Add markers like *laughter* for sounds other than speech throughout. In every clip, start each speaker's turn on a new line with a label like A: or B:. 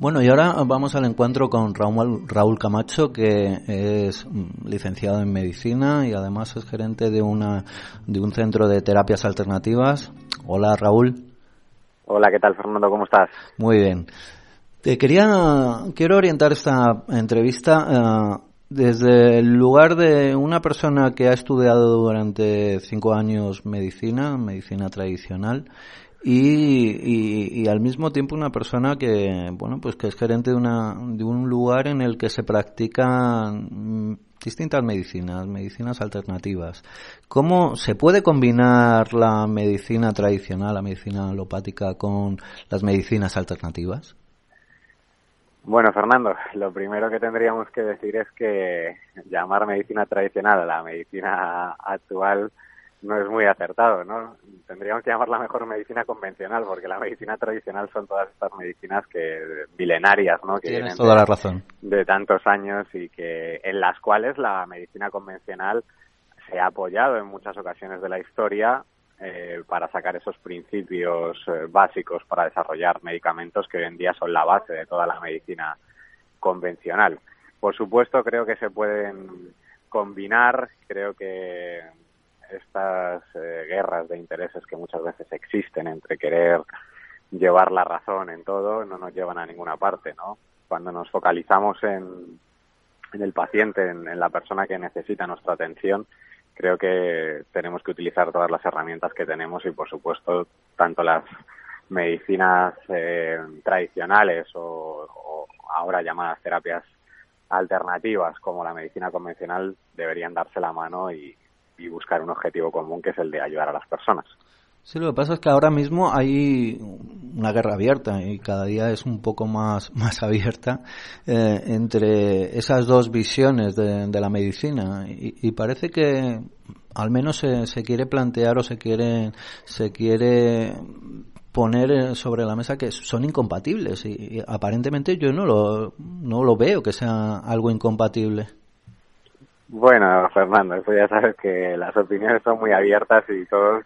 A: Bueno, y ahora vamos al encuentro con Raúl, Raúl Camacho, que es mm, licenciado en medicina y además es gerente de una de un centro de terapias alternativas. Hola, Raúl.
B: Hola, ¿qué tal, Fernando? ¿Cómo estás?
A: Muy bien. Te quería quiero orientar esta entrevista eh, desde el lugar de una persona que ha estudiado durante cinco años medicina, medicina tradicional, y, y, al mismo tiempo una persona que bueno pues que es gerente de una de un lugar en el que se practican distintas medicinas medicinas alternativas. Cómo se puede combinar la medicina tradicional la medicina alopática con las medicinas alternativas
B: bueno, Fernando, lo primero que tendríamos que decir es que llamar medicina tradicional a la medicina actual no es muy acertado, ¿no? Tendríamos que llamarla mejor medicina convencional, porque la medicina tradicional son todas estas medicinas que milenarias, ¿no? Que
A: Tienes toda la razón.
B: De tantos años y que en las cuales la medicina convencional se ha apoyado en muchas ocasiones de la historia eh, para sacar esos principios eh, básicos para desarrollar medicamentos que hoy en día son la base de toda la medicina convencional. Por supuesto, creo que se pueden combinar, creo que estas eh, guerras de intereses que muchas veces existen entre querer llevar la razón en todo no nos llevan a ninguna parte, ¿no? Cuando nos focalizamos en, en el paciente, en, la persona que necesita nuestra atención, creo que tenemos que utilizar todas las herramientas que tenemos y, por supuesto, tanto las medicinas eh, tradicionales o, o ahora llamadas terapias alternativas como la medicina convencional deberían darse la mano y, y buscar un objetivo común que es el de ayudar a las personas.
A: Sí, lo que pasa es que ahora mismo hay una guerra abierta y cada día es un poco más, *laughs* más abierta eh, entre esas dos visiones de, la medicina y, parece que al menos se, se, quiere plantear o se quiere, se quiere poner sobre la mesa que son incompatibles y, y aparentemente yo no lo, no lo veo que sea algo incompatible.
B: Bueno, Fernando, eso ya sabes que las opiniones son muy abiertas y todos,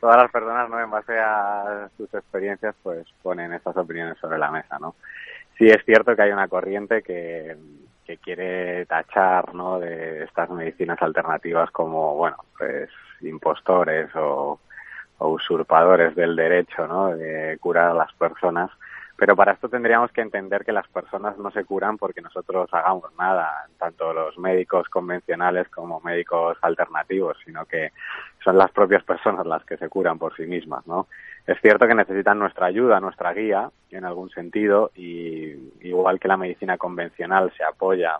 B: todas las personas, ¿no? En base a sus experiencias, pues ponen estas opiniones sobre la mesa, ¿no? Sí es cierto que hay una corriente que, que quiere tachar, ¿no? De estas medicinas alternativas como, bueno, pues impostores o, o usurpadores del derecho, ¿no? De curar a las personas pero para esto tendríamos que entender que las personas no se curan porque nosotros hagamos nada, tanto los médicos convencionales como médicos alternativos, sino que son las propias personas las que se curan por sí mismas, ¿no? Es cierto que necesitan nuestra ayuda, nuestra guía, en algún sentido, y igual que la medicina convencional se apoya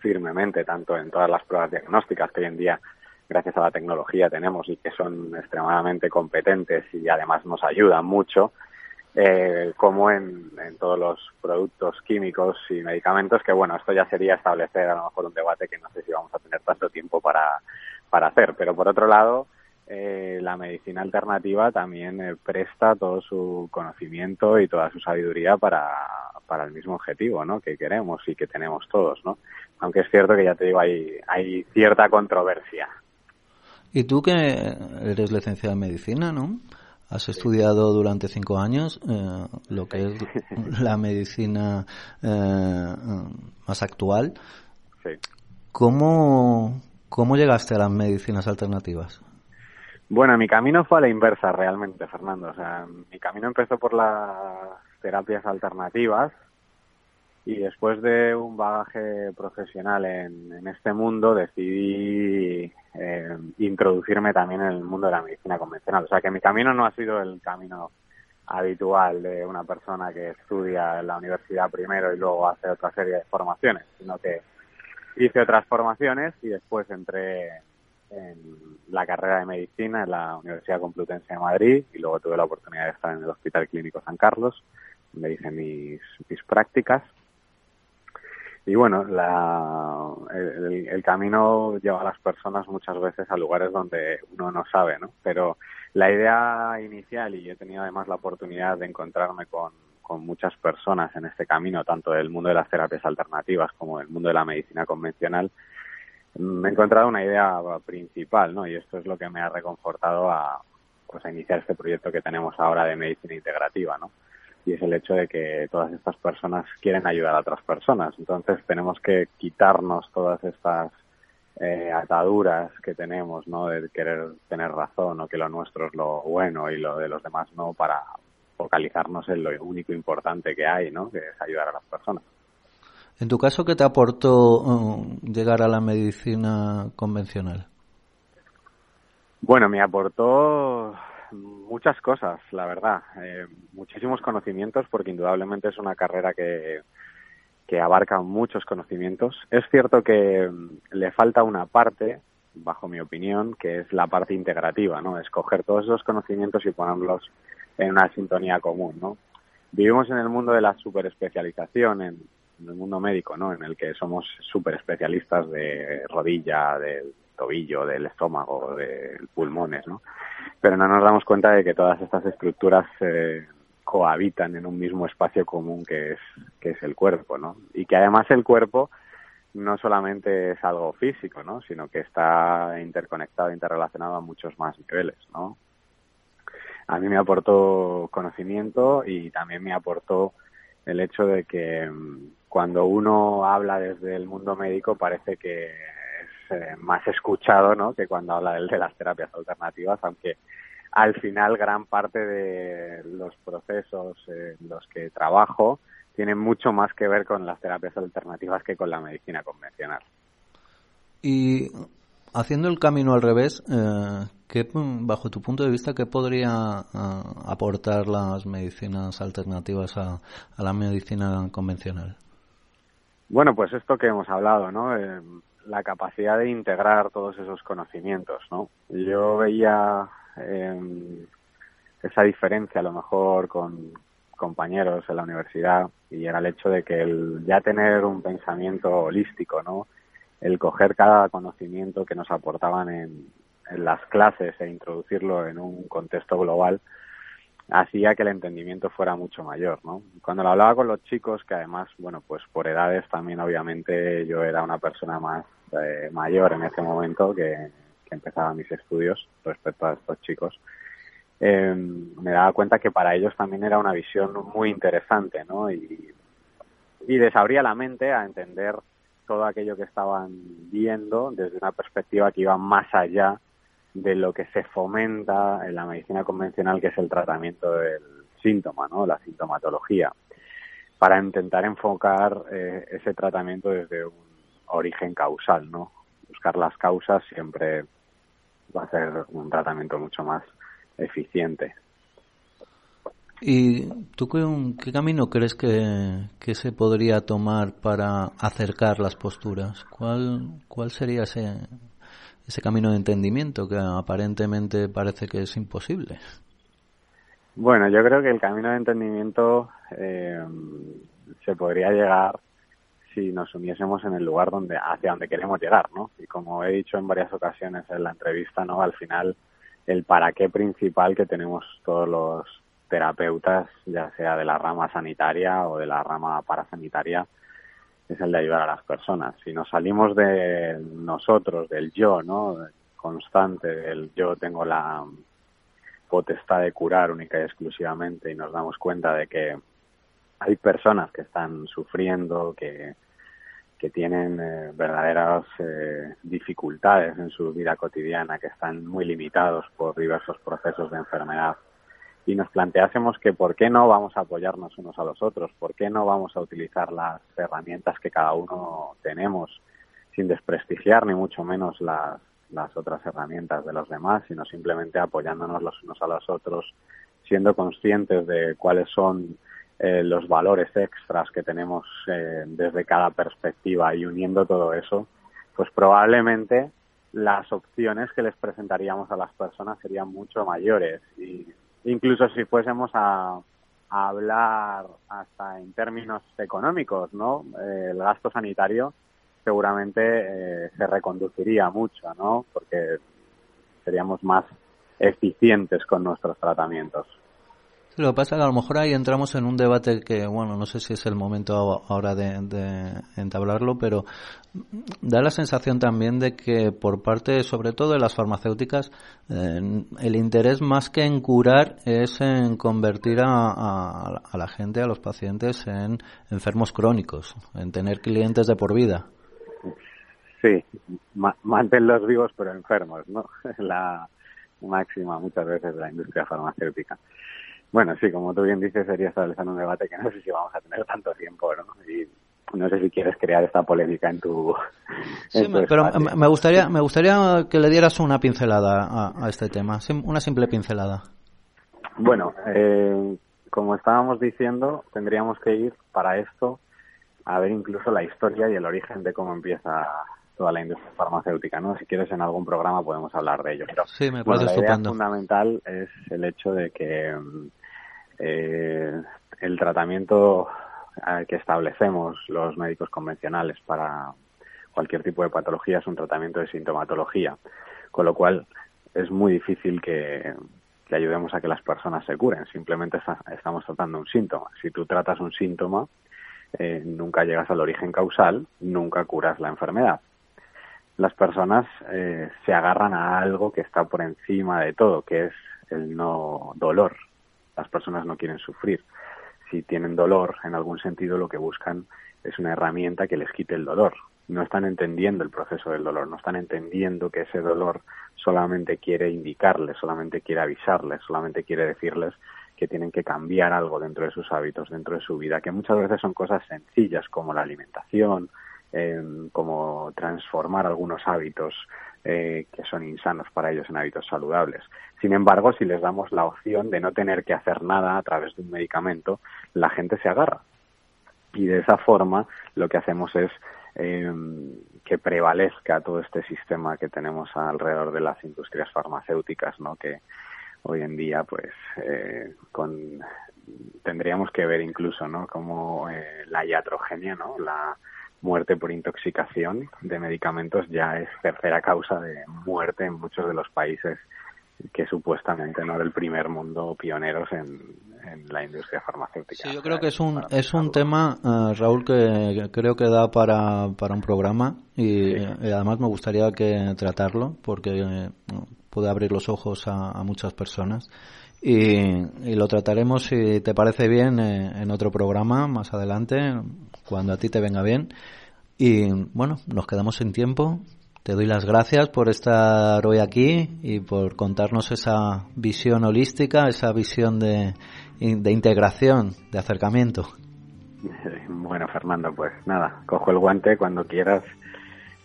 B: firmemente tanto en todas las pruebas diagnósticas que hoy en día gracias a la tecnología tenemos y que son extremadamente competentes y además nos ayudan mucho, eh, como en, todos los productos químicos y medicamentos, que bueno, esto ya sería establecer a lo mejor un debate que no sé si vamos a tener tanto tiempo para, para hacer. Pero por otro lado, eh, la medicina alternativa también eh, presta todo su conocimiento y toda su sabiduría para, para el mismo objetivo ¿no? que queremos y que tenemos todos. ¿no? Aunque es cierto que ya te digo, hay, hay cierta controversia.
A: Y tú que eres licenciada en medicina, ¿no? Has estudiado durante cinco años eh, lo que es *laughs* la medicina eh, más actual.
B: Sí.
A: ¿Cómo, ¿Cómo llegaste a las medicinas alternativas?
B: Bueno, mi camino fue a la inversa realmente, Fernando. O sea, mi camino empezó por las terapias alternativas y después de un bagaje profesional en, en este mundo decidí eh, introducirme también en el mundo de la medicina convencional. O sea que mi camino no ha sido el camino habitual de una persona que estudia en la universidad primero y luego hace otra serie de formaciones, sino que hice otras formaciones y después entré en la carrera de medicina en la Universidad Complutense de Madrid y luego tuve la oportunidad de estar en el Hospital Clínico San Carlos donde hice mis, mis prácticas. Y bueno, la, el, el, camino lleva a las personas muchas veces a lugares donde uno no sabe, ¿no? Pero la idea inicial, y he tenido además la oportunidad de encontrarme con, con muchas personas en este camino, tanto del mundo de las terapias alternativas como del mundo de la medicina convencional, me he encontrado una idea principal, ¿no? Y esto es lo que me ha reconfortado a, pues, a iniciar este proyecto que tenemos ahora de medicina integrativa, ¿no? Y es el hecho de que todas estas personas quieren ayudar a otras personas. Entonces tenemos que quitarnos todas estas eh, ataduras que tenemos, ¿no? De querer tener razón o que lo nuestro es lo bueno y lo de los demás no para focalizarnos en lo único importante que hay, ¿no? Que es ayudar a las personas.
A: En tu caso, ¿qué te aportó uh, llegar a la medicina convencional?
B: Bueno, me aportó muchas cosas, la verdad. Eh, muchísimos conocimientos, porque indudablemente es una carrera que, que abarca muchos conocimientos. Es cierto que mm, le falta una parte, bajo mi opinión, que es la parte integrativa, ¿no? Escoger todos esos conocimientos y ponerlos en una sintonía común, ¿no? Vivimos en el mundo de la superespecialización, en, en el mundo médico, ¿no? En el que somos súper especialistas de rodilla, del tobillo, del estómago, de pulmones, ¿no? Pero no nos damos cuenta de que todas estas estructuras eh, cohabitan en un mismo espacio común que es, que es el cuerpo, ¿no? Y que además el cuerpo no solamente es algo físico, ¿no? Sino que está interconectado, interrelacionado a muchos más niveles, ¿no? A mí me aportó conocimiento y también me aportó el hecho de que mm, cuando uno habla desde el mundo médico parece que es eh, más escuchado ¿no? que cuando habla de las terapias alternativas, aunque al final gran parte de los procesos en los que trabajo tienen mucho más que ver con las terapias alternativas que con la medicina convencional.
A: Y haciendo el camino al revés, eh, ¿qué, bajo tu punto de vista, qué podría eh, aportar las medicinas alternativas a la medicina convencional?
B: Bueno, pues esto que hemos hablado, ¿no? Eh, la capacidad de integrar todos esos conocimientos, ¿no? Yo veía eh, esa diferencia a lo mejor con compañeros en la universidad y era el hecho de que el ya tener un pensamiento holístico, ¿no? El coger cada conocimiento que nos aportaban en, las clases e introducirlo en un contexto global, hacía que el entendimiento fuera mucho mayor, ¿no? Cuando lo hablaba con los chicos, que además, bueno, pues por edades también obviamente yo era una persona más eh, mayor en ese momento que, empezaba mis estudios respecto a estos chicos, eh, me daba cuenta que para ellos también era una visión muy interesante, ¿no? Y, y les abría la mente a entender todo aquello que estaban viendo desde una perspectiva que iba más allá de lo que se fomenta en la medicina convencional, que es el tratamiento del síntoma, ¿no? La sintomatología, para intentar enfocar eh, ese tratamiento desde un origen causal, ¿no? Buscar las causas siempre va a ser un tratamiento mucho más eficiente.
A: ¿Y tú qué, camino crees que, que, se podría tomar para acercar las posturas? ¿Cuál, cuál sería ese, ese camino de entendimiento que aparentemente parece que es imposible.
B: Bueno, yo creo que el camino de entendimiento eh, se podría llegar si nos uniésemos en el lugar donde hacia donde queremos llegar, ¿no? Y como he dicho en varias ocasiones en la entrevista, ¿no? Al final el para qué principal que tenemos todos los terapeutas, ya sea de la rama sanitaria o de la rama parasanitaria, es el de ayudar a las personas. Si nos salimos de nosotros, del yo, ¿no? Constante, del yo tengo la potestad de curar única y exclusivamente y nos damos cuenta de que hay personas que están sufriendo, que, que tienen eh, verdaderas eh, dificultades en su vida cotidiana, que están muy limitados por diversos procesos de enfermedad y nos planteásemos que por qué no vamos a apoyarnos unos a los otros, por qué no vamos a utilizar las herramientas que cada uno tenemos sin desprestigiar ni mucho menos las, las otras herramientas de los demás, sino simplemente apoyándonos los unos a los otros, siendo conscientes de cuáles son eh, los valores extras que tenemos eh, desde cada perspectiva y uniendo todo eso, pues probablemente las opciones que les presentaríamos a las personas serían mucho mayores y incluso si fuésemos a, hablar hasta en términos económicos, ¿no? el gasto sanitario seguramente eh, se reconduciría mucho, ¿no? Porque seríamos más eficientes con nuestros tratamientos.
A: Lo que pasa es que a lo mejor ahí entramos en un debate que, bueno, no sé si es el momento ahora de, entablarlo, pero da la sensación también de que por parte, sobre todo de las farmacéuticas, eh, el interés más que en curar es en convertir a, la gente, a los pacientes, en enfermos crónicos, en tener clientes de por vida.
B: Sí, manténlos vivos pero enfermos, ¿no? *laughs* La máxima muchas veces de la industria farmacéutica. Bueno, sí, como tú bien dices, sería establecer un debate que no sé si vamos a tener tanto tiempo, ¿no? Y no sé si quieres crear esta polémica en tu.
A: Sí, pero me gustaría, me gustaría que le dieras una pincelada a, este tema, una simple pincelada.
B: Bueno, eh, como estábamos diciendo, tendríamos que ir para esto a ver incluso la historia y el origen de cómo empieza toda la industria farmacéutica, ¿no? Si quieres en algún programa podemos hablar de ello.
A: sí, me parece
B: la
A: idea
B: fundamental es el hecho de que eh, el tratamiento eh, que establecemos los médicos convencionales para cualquier tipo de patología es un tratamiento de sintomatología, con lo cual es muy difícil que, ayudemos a que las personas se curen, simplemente estamos tratando un síntoma. Si tú tratas un síntoma, eh, nunca llegas al origen causal, nunca curas la enfermedad. Las personas se agarran a algo que está por encima de todo, que es el no dolor, las personas no quieren sufrir. Si tienen dolor, en algún sentido lo que buscan es una herramienta que les quite el dolor. No están entendiendo el proceso del dolor, no están entendiendo que ese dolor solamente quiere indicarles, solamente quiere avisarles, solamente quiere decirles que tienen que cambiar algo dentro de sus hábitos, dentro de su vida, que muchas veces son cosas sencillas como la alimentación, eh, como transformar algunos hábitos eh, que son insanos para ellos en hábitos saludables. Sin embargo, si les damos la opción de no tener que hacer nada a través de un medicamento, la gente se agarra. Y de esa forma lo que hacemos es eh, que prevalezca todo este sistema que tenemos alrededor de las industrias farmacéuticas, ¿no? Que hoy en día, pues, eh, con tendríamos que ver incluso, ¿no? Como la iatrogenia, ¿no? La muerte por intoxicación de medicamentos ya es tercera causa de muerte en muchos de los países que supuestamente no del primer mundo pioneros en, la industria farmacéutica.
A: Sí, yo creo que es un es un tema eh, Raúl que creo que da para, para un programa y, además me gustaría que tratarlo porque eh, puede abrir los ojos a, muchas personas y, lo trataremos si te parece bien eh, en otro programa más adelante cuando a ti te venga bien. Y bueno, nos quedamos sin tiempo. Te doy las gracias por estar hoy aquí y por contarnos esa visión holística, esa visión de, de integración, de acercamiento. *laughs*
B: Bueno, Fernando, pues nada, cojo el guante cuando quieras.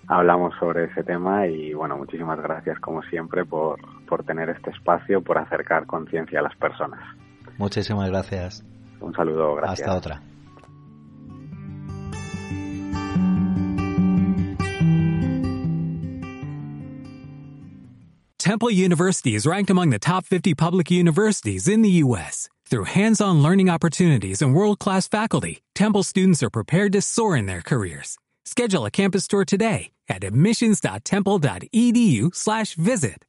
B: Hablamos sobre ese tema y bueno, muchísimas gracias como siempre por, por tener este espacio, por acercar conciencia a las personas.
A: Muchísimas gracias.
B: Un saludo, gracias.
A: Hasta otra.
C: Temple University is ranked among the top 50 public universities in the U.S. Through hands-on learning opportunities and world-class faculty, Temple students are prepared to soar in their careers. Schedule a campus tour today at admissions.temple.edu slash visit.